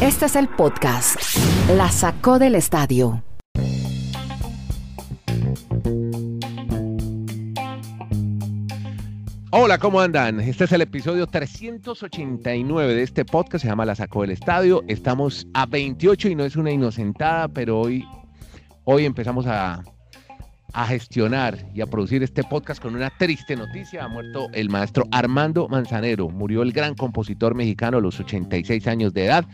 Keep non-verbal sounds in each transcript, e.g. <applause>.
Este es el podcast. La sacó del estadio. Hola, ¿cómo andan? Este es el episodio 389 de este podcast, se llama La Sacó del Estadio. Estamos a 28 y no es una inocentada, pero hoy, hoy empezamos a, a gestionar y a producir este podcast con una triste noticia. Ha muerto el maestro Armando Manzanero, murió el gran compositor mexicano a los 86 años de edad.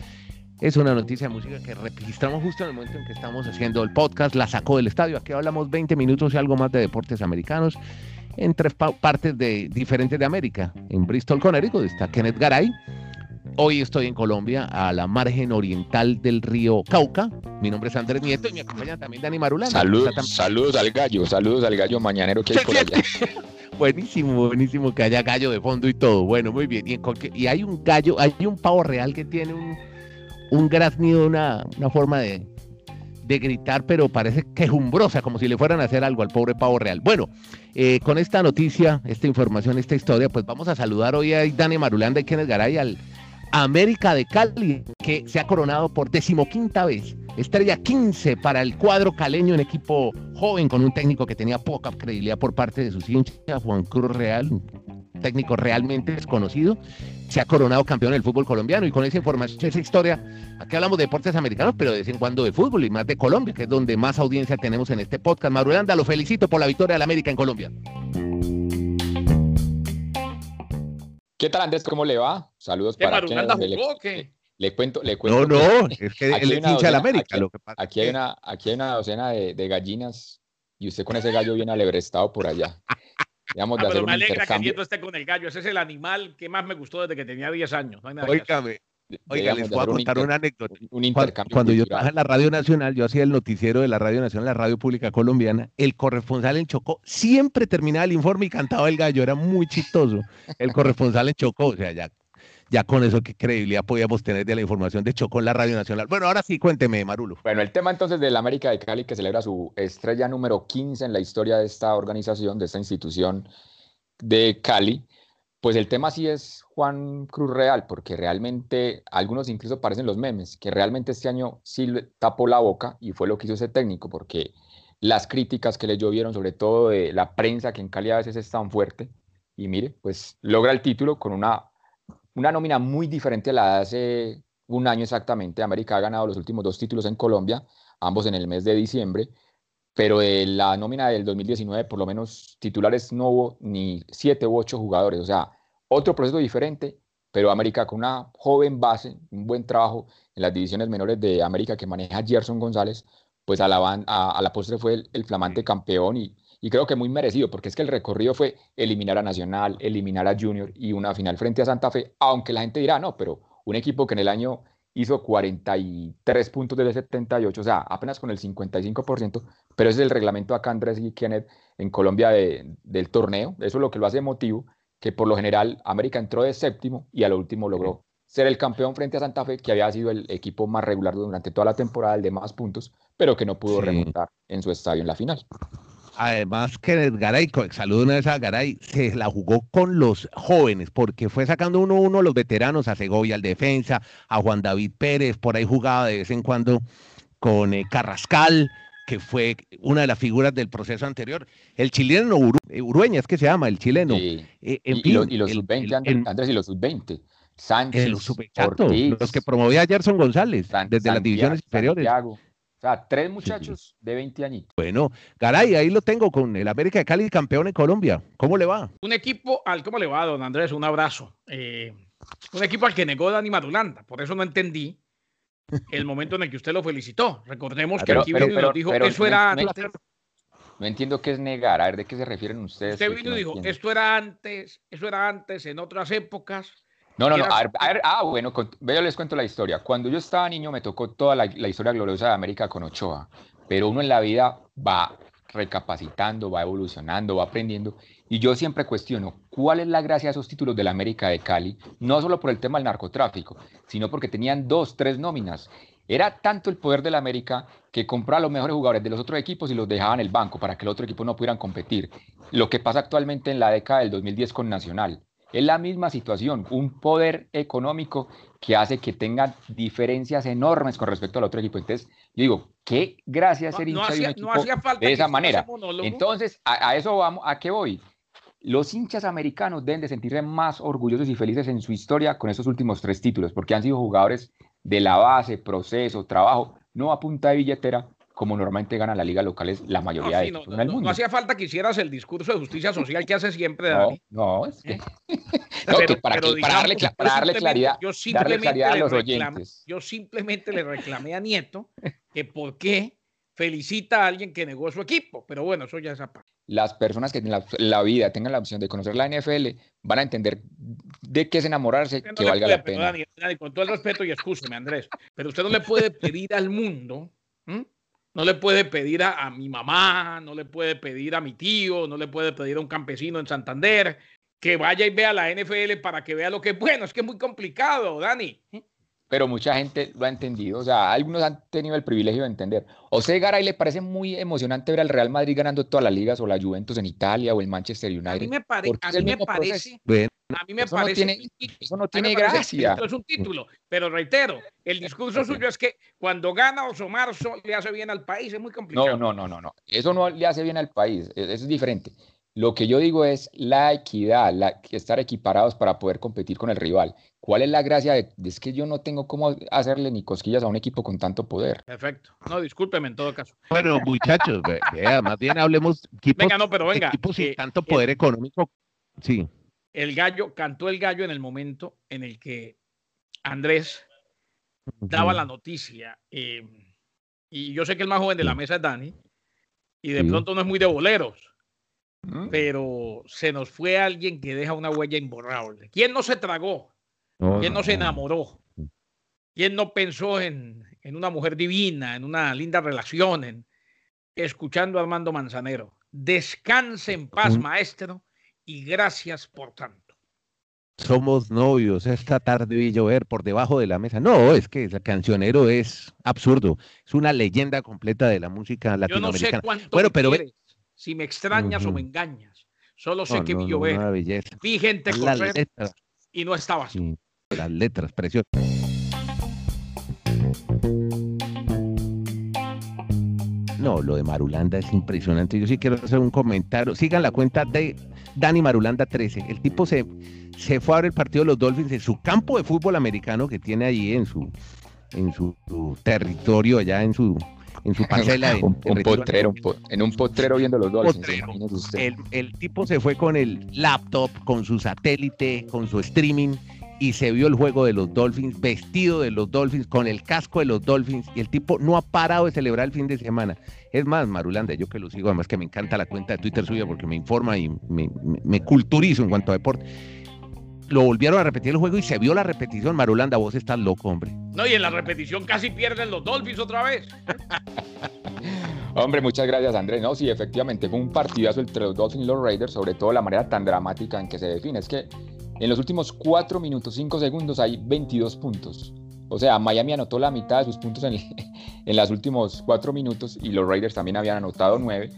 Es una noticia de música que registramos justo en el momento en que estamos haciendo el podcast, la sacó del estadio. Aquí hablamos 20 minutos y algo más de deportes americanos en tres partes de, diferentes de América. En Bristol, Connecticut está Kenneth Garay. Hoy estoy en Colombia, a la margen oriental del río Cauca. Mi nombre es Andrés Nieto y me acompaña también Dani Marulanda. Saludos, saludos al gallo, saludos al gallo mañanero que hay por allá. <laughs> buenísimo, buenísimo que haya gallo de fondo y todo. Bueno, muy bien. Y, y hay un gallo, hay un pavo real que tiene un, un graznido, una, una forma de, de gritar, pero parece quejumbrosa, como si le fueran a hacer algo al pobre pavo real. Bueno, eh, con esta noticia, esta información, esta historia, pues vamos a saludar hoy a Dani Marulanda y Kenneth Garay al América de Cali, que se ha coronado por decimoquinta vez. Estrella 15 para el cuadro caleño, un equipo joven con un técnico que tenía poca credibilidad por parte de sus hinchas, Juan Cruz Real, técnico realmente desconocido, se ha coronado campeón del fútbol colombiano y con esa información, esa historia, aquí hablamos de deportes americanos, pero de vez en cuando de fútbol y más de Colombia, que es donde más audiencia tenemos en este podcast. Marulanda, lo felicito por la victoria de la América en Colombia. ¿Qué tal Andrés? ¿Cómo le va? Saludos para Marulanda jugó, ¿qué? Le cuento, le cuento. No, no, <laughs> es que él es hincha de la América. Aquí, lo que pasa aquí hay una, aquí hay una docena de, de gallinas y usted con ese gallo viene alebrestado por allá. Digamos, de ah, pero me alegra que Nieto esté con el gallo. Ese es el animal que más me gustó desde que tenía 10 años. No Oiga, les voy a contar una anécdota. Un intercambio cuando, yo trabajaba en la Radio Nacional, yo hacía el noticiero de la Radio Nacional, la Radio Pública Colombiana, el corresponsal en Chocó siempre terminaba el informe y cantaba el gallo, era muy chistoso. El corresponsal en Chocó, o sea, ya ya con eso qué credibilidad podíamos tener de la información de Chocó en la Radio Nacional. Bueno, ahora sí, cuénteme, Marulo. Bueno, el tema entonces del América de Cali, que celebra su estrella número 15 en la historia de esta organización, de esta institución de Cali, pues el tema sí es Juan Cruz Real, porque realmente algunos incluso parecen los memes, que realmente este año sí tapó la boca y fue lo que hizo ese técnico, porque las críticas que le llovieron, sobre todo de la prensa, que en Cali a veces es tan fuerte, y mire, pues logra el título con una una nómina muy diferente a la de hace un año exactamente. América ha ganado los últimos dos títulos en Colombia, ambos en el mes de diciembre, pero de la nómina del 2019, por lo menos titulares no hubo ni siete u ocho jugadores. O sea, otro proceso diferente, pero América con una joven base, un buen trabajo en las divisiones menores de América que maneja Gerson González, pues a la, a, la postre fue el, el flamante campeón y, y creo que muy merecido, porque es que el recorrido fue eliminar a Nacional, eliminar a Junior y una final frente a Santa Fe, aunque la gente dirá, no, pero un equipo que en el año hizo 43 puntos de 78, o sea, apenas con el 55%, pero ese es el reglamento acá, Andrés y Kenneth, en Colombia del torneo, eso es lo que lo hace emotivo, que por lo general América entró de séptimo y a lo último logró ser el campeón frente a Santa Fe, que había sido el equipo más regular durante toda la temporada, el de más puntos, pero que no pudo remontar en su estadio en la final. Además, que Garay, saludo una vez a Garay, se la jugó con los jóvenes, porque fue sacando uno a uno los veteranos, a Segovia al defensa, a Juan David Pérez, por ahí jugaba de vez en cuando con eh, Carrascal, que fue una de las figuras del proceso anterior. El chileno eh, Urueña es que se llama, el chileno. Eh, y, los, sub-20, Andrés, y los sub-20. Sánchez, los, los que promovía Gerson González desde las divisiones inferiores. O sea, tres muchachos de 20 añitos. Bueno, Garay, ahí lo tengo con el América de Cali, campeón en Colombia. ¿Cómo le va? Un equipo al, ¿cómo le va, don Andrés? Un abrazo. Eh, un equipo al que negó Dani Madulanda. Por eso no entendí el momento en el que usted lo felicitó. Recordemos que aquí vino y nos dijo que eso era antes. No entiendo qué es negar, a ver de qué se refieren ustedes. Usted vino y dijo, esto era antes, eso era antes, en otras épocas. No, no, no. A ver, ah, bueno, yo les cuento la historia. Cuando yo estaba niño me tocó toda la, historia gloriosa de América con Ochoa, pero uno en la vida va recapacitando, va evolucionando, va aprendiendo. Y yo siempre cuestiono cuál es la gracia de esos títulos de la América de Cali, no solo por el tema del narcotráfico, sino porque tenían dos, tres nóminas. Era tanto el poder de la América que compraba a los mejores jugadores de los otros equipos y los dejaba en el banco para que el otro equipo no pudieran competir. Lo que pasa actualmente en la década del 2010 con Nacional Es la misma situación, un poder económico que hace que tengan diferencias enormes con respecto al otro equipo. Entonces, yo digo, qué gracia ser hincha de un equipo de esa manera. Entonces, a, a, eso vamos, ¿a qué voy? Los hinchas americanos deben de sentirse más orgullosos y felices en su historia con esos últimos tres títulos, porque han sido jugadores de la base, proceso, trabajo, no a punta de billetera, como normalmente gana la liga local es la mayoría de no, no, no, hacía falta que hicieras el discurso de justicia social que hace siempre Dani. No, es que, <laughs> para, darle, claridad, yo simplemente a los oyentes. Yo simplemente le reclamé a Nieto <laughs> que por qué felicita a alguien que negó su equipo, pero bueno, eso ya es aparte. Las personas que en la, vida tengan la opción de conocer la NFL van a entender de qué es enamorarse, que valga la pena. Dani, con todo el respeto y escúcheme, Andrés, pero usted no le puede pedir al mundo no le puede pedir a, mi mamá, no le puede pedir a mi tío, no le puede pedir a un campesino en Santander que vaya y vea la NFL para que vea lo que es bueno. Es que es muy complicado, Dani. Pero mucha gente lo ha entendido. O sea, algunos han tenido el privilegio de entender. O sea, Garay le parece muy emocionante ver al Real Madrid ganando todas las ligas o la Juventus en Italia o el Manchester United. A mí me, a mí me parece. A mí me parece. eso no tiene gracia. Esto es un título. Pero reitero, el discurso suyo es que cuando gana Oso Marzo le hace bien al país. Es muy complicado. No, no, no, no, no. Eso no le hace bien al país. E, eso es diferente. Lo que yo digo es la equidad, la, estar equiparados para poder competir con el rival. ¿Cuál es la gracia de, es que yo no tengo cómo hacerle ni cosquillas a un equipo con tanto poder? Perfecto. No, discúlpeme en todo caso. Bueno, muchachos, más bien hablemos equipos, venga, no, pero venga, equipos sin eh, tanto poder económico. Sí el gallo, cantó el gallo en el momento en el que Andrés daba la noticia. Eh, y yo sé que el más joven de la mesa es Dani, y de pronto no es muy de boleros, mm. pero se nos fue alguien que deja una huella imborrable. ¿Quién no se tragó? ¿Quién no se enamoró? ¿Quién no pensó en, en una mujer divina, en una linda relación, en, escuchando a Armando Manzanero? Descanse en paz, maestro y gracias por tanto. Somos novios, esta tarde vi llover por debajo de la mesa. No, es que el cancionero es absurdo, es una leyenda completa de la música latinoamericana. Yo no sé cuánto bueno, pero si me extrañas o me engañas. Solo sé que vi llover, vi gente correr y no estabas. las letras preciosas. No, lo de Marulanda es impresionante. Yo sí quiero hacer un comentario. Sigan la cuenta de Dani Marulanda 13. El tipo se, se fue a ver el partido de los Dolphins en su campo de fútbol americano que tiene allí en su, en su, territorio, allá en su, en su parcela. <laughs> En, un, potrero, en un potrero viendo los Dolphins. El, el tipo se fue con el laptop, con su satélite, con su streaming y se vio el juego de los Dolphins, vestido de los Dolphins, con el casco de los Dolphins, y el tipo no ha parado de celebrar el fin de semana. Es más, Marulanda, yo que lo sigo, además que me encanta la cuenta de Twitter suya porque me informa y me, culturizo en cuanto a deporte. Lo volvieron a repetir el juego y se vio la repetición. Marulanda, vos estás loco, hombre. No, y en la repetición casi pierden los Dolphins otra vez. <laughs> Hombre, muchas gracias, Andrés. No, sí, efectivamente, fue un partidazo entre los Dolphins y los Raiders, sobre todo la manera tan dramática en que se define. Es que en los últimos 4 minutos 5 segundos hay 22 puntos. O sea, Miami anotó la mitad de sus puntos en, <laughs> en los últimos 4 minutos y los Raiders también habían anotado 9.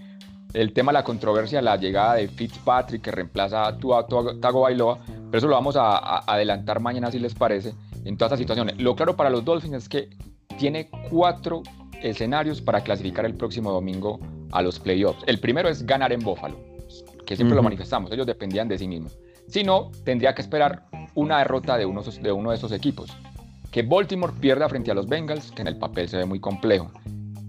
El tema de la controversia, la llegada de Fitzpatrick que reemplaza a Tago Bailoa, pero eso lo vamos a, adelantar mañana si les parece, en todas estas situaciones. Lo claro para los Dolphins es que tiene cuatro escenarios para clasificar el próximo domingo a los playoffs. El primero es ganar en Buffalo, que siempre lo manifestamos, ellos dependían de sí mismos. Si no, tendría que esperar una derrota de uno, de uno de esos equipos. Que Baltimore pierda frente a los Bengals, que en el papel se ve muy complejo.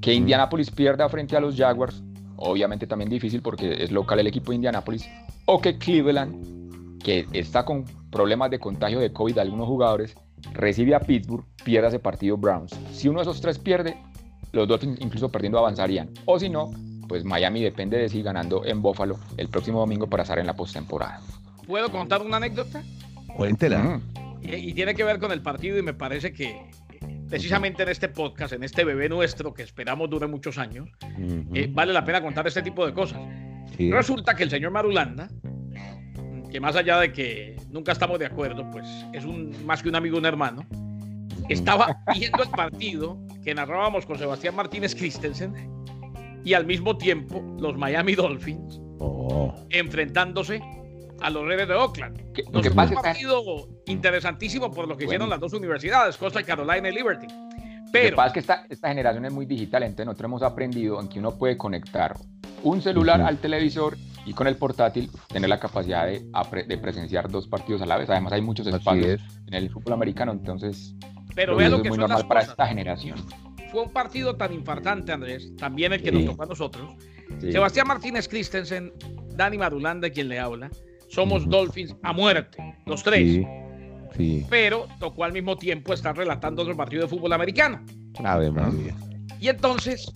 Que Indianapolis pierda frente a los Jaguars, obviamente también difícil porque es local el equipo de Indianapolis. O que Cleveland, que está con problemas de contagio de COVID de algunos jugadores, recibe a Pittsburgh, pierda ese partido Browns. Si uno de esos tres pierde, los dos incluso perdiendo avanzarían. O si no, pues Miami depende de si ganando en Buffalo el próximo domingo para estar en la postemporada. ¿Puedo contar una anécdota? Cuéntela. Y, tiene que ver con el partido y me parece que precisamente en este podcast, en este bebé nuestro que esperamos dure muchos años, eh, vale la pena contar este tipo de cosas. Resulta que el señor Marulanda, que más allá de que nunca estamos de acuerdo, pues es un, más que un amigo, un hermano, estaba viendo el partido que narrábamos con Sebastián Martínez Christensen y al mismo tiempo los Miami Dolphins oh. enfrentándose a los Reyes de Oakland. Lo que pasa un partido interesantísimo por lo que hicieron las dos universidades, Costa Carolina y Liberty. Pero, lo que pasa es que esta, esta generación es muy digital, entonces nosotros hemos aprendido en que uno puede conectar un celular al televisor y con el portátil tener la capacidad de, de, presenciar dos partidos a la vez. Además hay muchos espacios en el fútbol americano, entonces pero vea lo que es muy son normal las para esta generación. Fue un partido tan infartante, Andrés, también el que Sí. nos tocó a nosotros. Sí. Sebastián Martínez Christensen, Dani Marulanda, quien le habla. Somos. Dolphins a muerte, los tres. Sí, sí. Pero tocó al mismo tiempo estar relatando otro partido de fútbol americano. Ave María. Y entonces,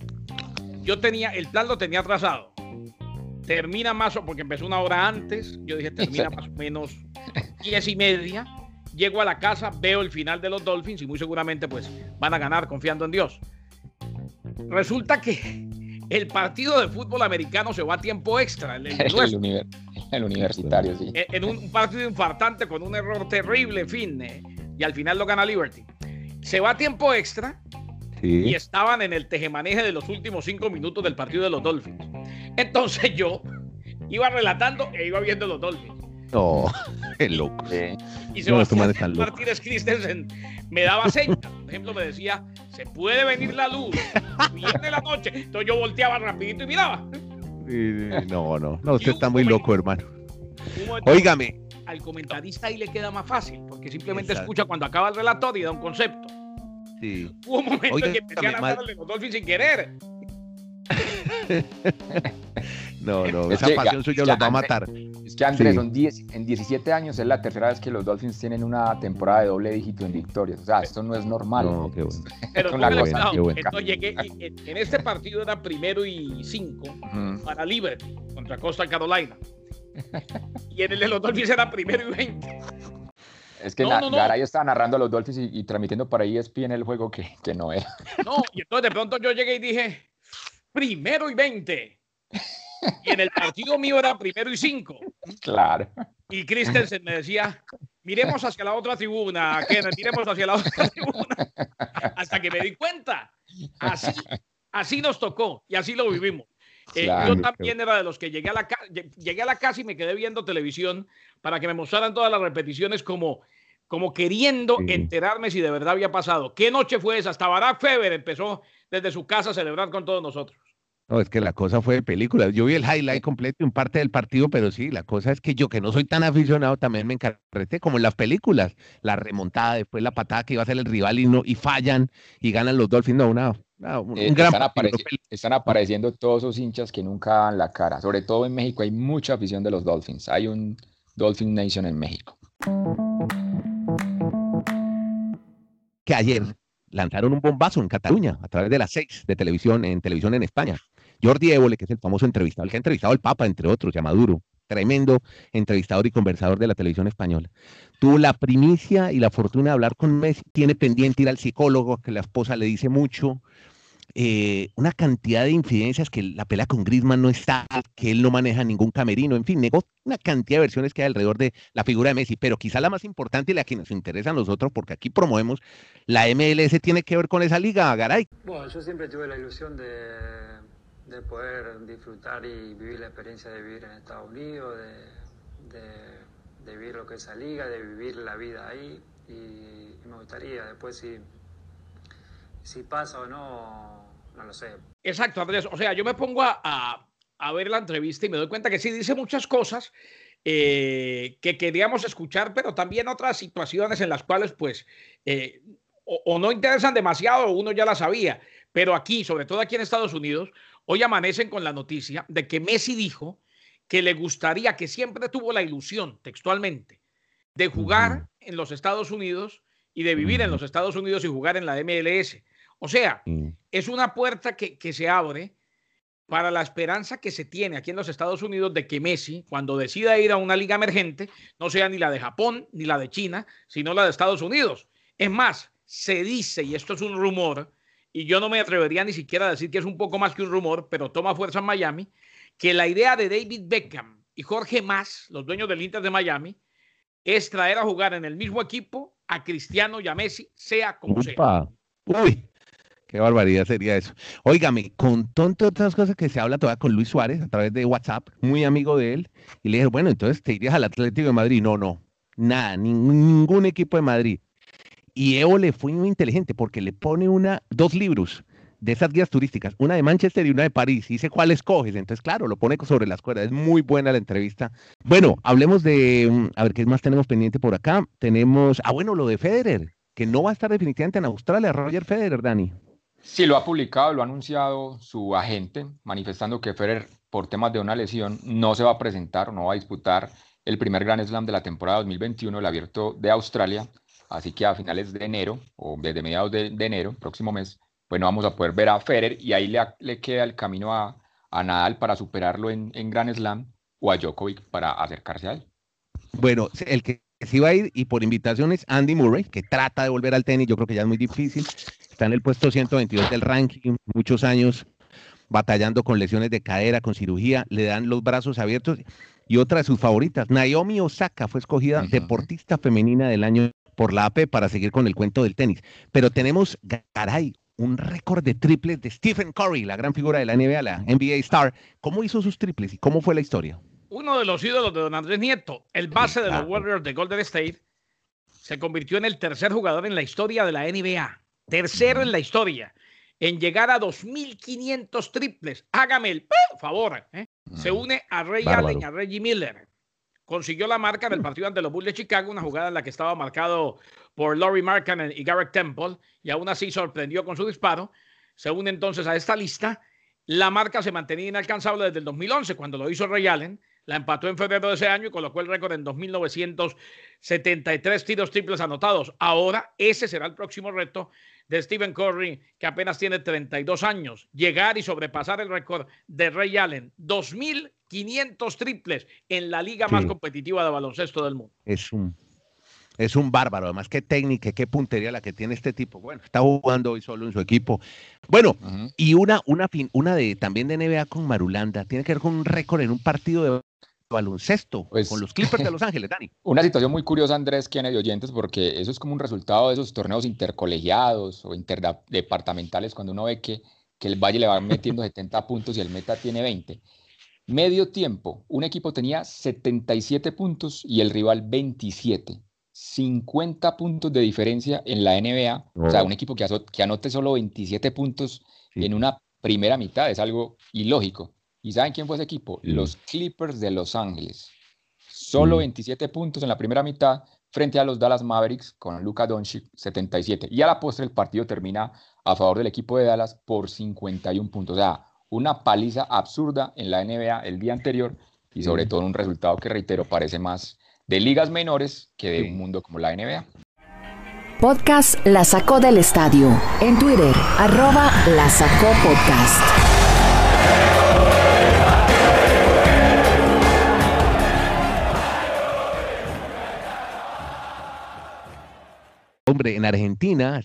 yo tenía, el plan lo tenía trazado. Termina más, o porque empezó una hora antes. Yo dije, termina más o menos diez y media. Llego a la casa, veo el final de los Dolphins y muy seguramente pues van a ganar confiando en Dios. Resulta que el partido de fútbol americano se va a tiempo extra. el- <laughs> el El, el universitario, sí. en en un partido infartante con un error terrible, en fin, eh, y al final lo gana Liberty. Se va a tiempo extra y Sí. estaban en el tejemaneje de los últimos cinco minutos del partido de los Dolphins. Entonces yo iba relatando e iba viendo los Dolphins. No, <laughs> qué loco. Sí. Y No, Sebastián locos. Martínez Christensen me daba señas. Por ejemplo, me decía, se puede venir la luz, viene la noche. Entonces yo volteaba rapidito y miraba. No, no, no, usted está muy loco, hermano. Óigame, Al comentarista ahí le queda más fácil, porque simplemente Exacto. escucha cuando acaba el relator y da un concepto. sí. Hubo un momento Oiga, en que empecé a mal- lanzar de los Dolphins sin querer. <laughs> No, no, Es <laughs> esa pasión ya- suya ya los va a matar. Es que Andrés, Sí. son 10, en 17 años es la tercera vez que los Dolphins tienen una temporada de doble dígito en victorias. O sea, esto no es normal. No, qué bueno. <laughs> Pero Es tú una me lo cosa, has qué bueno. Entonces llegué, y en, este partido era primero y cinco para Liberty contra Costa Carolina. Y en el de los Dolphins era primero y veinte. Es que No, na- no, no. Garay estaba narrando a los Dolphins y, y transmitiendo para ESPN el juego que, que no era. No, y entonces de pronto yo llegué y dije, primero y veinte. Y en el partido mío era primero y cinco. Claro. Y Christensen me decía, miremos hacia la otra tribuna, Kenneth, miremos hacia la otra tribuna. Hasta que me di cuenta. Así, así nos tocó y así lo vivimos. Eh, Claro. yo también era de los que llegué a, la llegué a la casa y me quedé viendo televisión para que me mostraran todas las repeticiones como, como queriendo Sí. enterarme si de verdad había pasado. ¿Qué noche fue esa? Hasta Barack Feber empezó desde su casa a celebrar con todos nosotros. No, es que la cosa fue de película. Yo vi el highlight completo y un parte del partido, pero sí, la cosa es que yo, que no soy tan aficionado, también me encarreté, como en las películas. La remontada, después la patada que iba a hacer el rival y, no, y fallan y ganan los Dolphins. No, una, una- un, Eh, gran están, apareci- están apareciendo todos esos hinchas que nunca dan la cara. Sobre todo en México hay mucha afición de los Dolphins. Hay un Dolphin Nation en México. que ayer lanzaron un bombazo en Cataluña a través de las seis de televisión en televisión en España. Jordi Évole, que es el famoso entrevistador, el que ha entrevistado al Papa, entre otros, y a Maduro, tremendo entrevistador y conversador de la televisión española. Tuvo la primicia y la fortuna de hablar con Messi, tiene pendiente ir al psicólogo, que la esposa le dice mucho, eh, una cantidad de infidencias que la pelea con Griezmann no está, que él no maneja ningún camerino, en fin, negó una cantidad de versiones que hay alrededor de la figura de Messi, pero quizá la más importante y la que nos interesa a nosotros, porque aquí promovemos, la MLS tiene que ver con esa liga, Garay. Bueno, yo siempre tuve la ilusión de, de poder disfrutar y vivir la experiencia de vivir en Estados Unidos, de, de- vivir lo que es esa liga, de vivir la vida ahí. Y, me gustaría, después si, si pasa o no, no lo sé. Exacto, Andrés. O sea, yo me pongo a, a- ver la entrevista y me doy cuenta que sí dice muchas cosas eh, que queríamos escuchar, pero también otras situaciones en las cuales, pues, eh, o, o no interesan demasiado uno ya la sabía. Pero aquí, sobre todo aquí en Estados Unidos, hoy amanecen con la noticia de que Messi dijo que le gustaría, que siempre tuvo la ilusión, textualmente, de jugar en los Estados Unidos y de vivir en los Estados Unidos y jugar en la MLS. O sea, es una puerta que, que se abre para la esperanza que se tiene aquí en los Estados Unidos de que Messi, cuando decida ir a una liga emergente, no sea ni la de Japón ni la de China, sino la de Estados Unidos. Es más, se dice, y esto es un rumor, y yo no me atrevería ni siquiera a decir que es un poco más que un rumor, pero toma fuerza en Miami, que la idea de David Beckham y Jorge Mas, los dueños del Inter de Miami, es traer a jugar en el mismo equipo a Cristiano y a Messi, sea como sea. Uy, Qué barbaridad sería eso. Óigame, con tantas otras cosas que se habla todavía con Luis Suárez a través de WhatsApp, muy amigo de él, y le dije, bueno, entonces te irías al Atlético de Madrid. No, no, nada, ningún equipo de Madrid. Y Evo le fue muy inteligente porque le pone una, dos libros de esas guías turísticas, una de Manchester y una de París. Y dice cuál escoges. Entonces, claro, lo pone sobre las cuerdas. Es muy buena la entrevista. Bueno, hablemos de, mm, a ver, ¿qué más tenemos pendiente por acá? Tenemos, ah, bueno, lo de Federer, que no va a estar definitivamente en Australia, Roger Federer, Dani. Sí, lo ha publicado, lo ha anunciado su agente, manifestando que Federer, por temas de una lesión, no se va a presentar, no va a disputar el primer Grand Slam de la temporada 2021, el abierto de Australia. Así que a finales de enero, o desde mediados de, enero, próximo mes, bueno, vamos a poder ver a Federer y ahí le, le queda el camino a, a Nadal para superarlo en, en Grand Slam o a Djokovic para acercarse a él. Bueno, el que sí va a ir y por invitación es Andy Murray, que trata de volver al tenis, yo creo que ya es muy difícil. Está en el puesto 122 del ranking, muchos años batallando con lesiones de cadera, con cirugía, le dan los brazos abiertos. Y otra de sus favoritas, Naomi Osaka, fue escogida deportista femenina del año por la AP para seguir con el cuento del tenis. Pero tenemos, caray, un récord de triples de Stephen Curry, la gran figura de la NBA, la NBA Star. ¿Cómo hizo sus triples y cómo fue la historia? Uno de los ídolos de Don Andrés Nieto, el base de los Warriors de Golden State, se convirtió en el tercer jugador en la historia de la NBA. Tercero en la historia en llegar a 2.500 triples. Hágame el favor. ¿eh? Se une a Ray Allen y a Reggie Miller. Consiguió la marca en el partido ante los Bulls de Chicago, una jugada en la que estaba marcado por Laurie Markkanen y Garrett Temple, y aún así sorprendió con su disparo. Se une entonces a esta lista. La marca se mantenía inalcanzable desde el 2011, cuando lo hizo Ray Allen. La empató en febrero de ese año y colocó el récord en 2.973 tiros triples anotados. Ahora ese será el próximo reto de Stephen Curry, que apenas tiene 32 años, llegar y sobrepasar el récord de Ray Allen, 2.500 triples en la liga más competitiva de baloncesto del mundo. Es un, es un bárbaro, además qué técnica, qué puntería la que tiene este tipo. Bueno, está jugando hoy solo en su equipo. Bueno, y una, una, una de también de NBA con Marulanda, tiene que ver con un récord en un partido de baloncesto pues, con los Clippers de Los <laughs> Ángeles, Dani. Una situación muy curiosa, Andrés, que de oyentes, porque eso es como un resultado de esos torneos intercolegiados o interdepartamentales, cuando uno ve que, que el Valle le va metiendo <laughs> 70 puntos y el Meta tiene 20. Medio tiempo, un equipo tenía 77 puntos y el rival 27. 50 puntos de diferencia en la NBA. O sea, un equipo que, que anote solo 27 puntos en una primera mitad es algo ilógico. ¿Y saben quién fue ese equipo? Los Clippers de Los Ángeles. Solo 27 puntos en la primera mitad frente a los Dallas Mavericks con Luka Doncic 77. Y a la postre el partido termina a favor del equipo de Dallas por 51 puntos. O sea, una paliza absurda en la NBA el día anterior y sobre todo un resultado que, reitero, parece más de ligas menores que de un mundo como la NBA. Podcast La Sacó del Estadio. En Twitter, arroba La Sacó Podcast. Hombre, en Argentina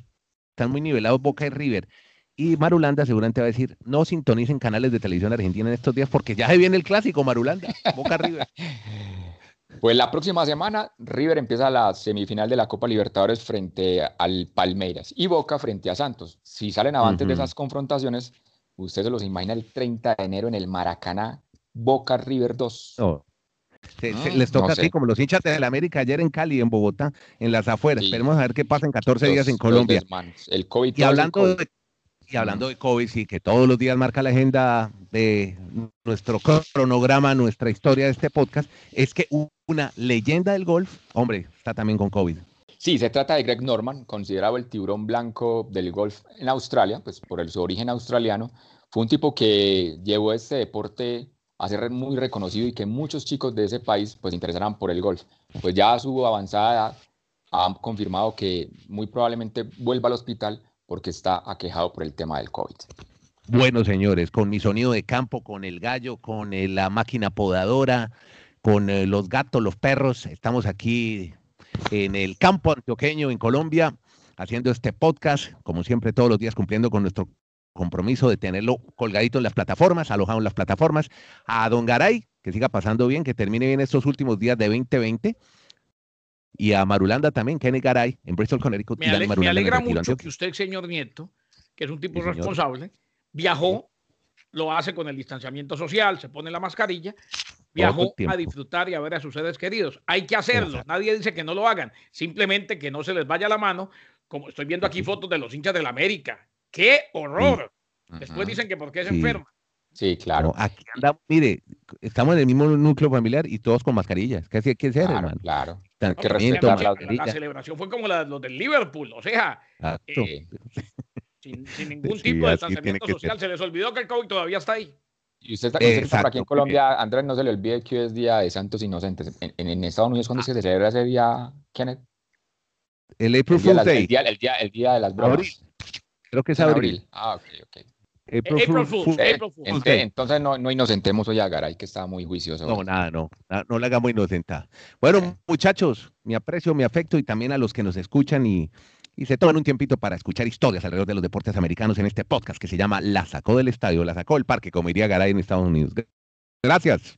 están muy nivelados Boca y River. Y Marulanda seguramente va a decir, no sintonicen canales de televisión argentina en estos días porque ya se viene el clásico, Marulanda, Boca River. <laughs> Pues la próxima semana River empieza la semifinal de la Copa Libertadores frente al Palmeiras y Boca frente a Santos. Si salen avantes de esas confrontaciones, ustedes se los imagina el 30 de enero en el Maracaná, Boca River 2. Ah, les toca así, como los hinchas de la América ayer en Cali, en Bogotá, en las afueras. Esperemos a ver qué pasa en 14 días en Colombia. El COVID. Y hablando, De, y hablando de COVID, sí, que todos los días marca la agenda de nuestro cronograma, nuestra historia de este podcast, es que una leyenda del golf, hombre, está también con COVID. Sí, se trata de Greg Norman, considerado el tiburón blanco del golf en Australia, pues por el, su origen australiano. Fue un tipo que llevó este deporte a ser muy reconocido y que muchos chicos de ese país pues interesarán por el golf. Pues ya a su avanzada edad ha confirmado que muy probablemente vuelva al hospital porque está aquejado por el tema del COVID. Bueno, señores, con mi sonido de campo, con el gallo, con eh, la máquina podadora, con eh, los gatos, los perros, estamos aquí en el campo antioqueño en Colombia haciendo este podcast, como siempre todos los días cumpliendo con nuestro compromiso de tenerlo colgadito en las plataformas, alojado en las plataformas. A Don Garay, que siga pasando bien, que termine bien estos últimos días de 2020. Y a Marulanda también, Kenny Garay, en Bristol, Connecticut. Me, alegra mucho que usted, señor Nieto, que es un tipo responsable, viajó, lo hace con el distanciamiento social, se pone la mascarilla, viajó a disfrutar y a ver a sus seres queridos. Hay que hacerlo, nadie dice que no lo hagan, simplemente que no se les vaya la mano, como estoy viendo aquí fotos de los hinchas del América. ¡Qué horror! Después dicen que porque es enferma. Sí, claro. aquí andamos, mire, estamos en el mismo núcleo familiar y todos con mascarillas. ¿Qué hay que hacer, claro, hermano? Claro. la, celebración fue como la de los del Liverpool, o sea, eh, <laughs> sin, ningún tipo de distanciamiento social. Se les olvidó que el COVID todavía está ahí. Y usted, está, aquí en Colombia, Andrés, no se le olvide que hoy es Día de Santos Inocentes. En, en, Estados Unidos, ¿cuándo ah. se celebra ese día, Kenneth? El April Fool's Day. El día, el, día, el día de las bromas. Creo que es abril. abril. Ah, ok, ok. April, Fool's, Entonces no, no, inocentemos hoy a Garay, que está muy juicioso. No, nada, no. No le hagamos inocenta. Bueno, muchachos, mi aprecio, mi afecto y también a los que nos escuchan y, y se toman un tiempito para escuchar historias alrededor de los deportes americanos en este podcast que se llama La sacó del estadio, la sacó del parque, como diría Garay en Estados Unidos. Gracias.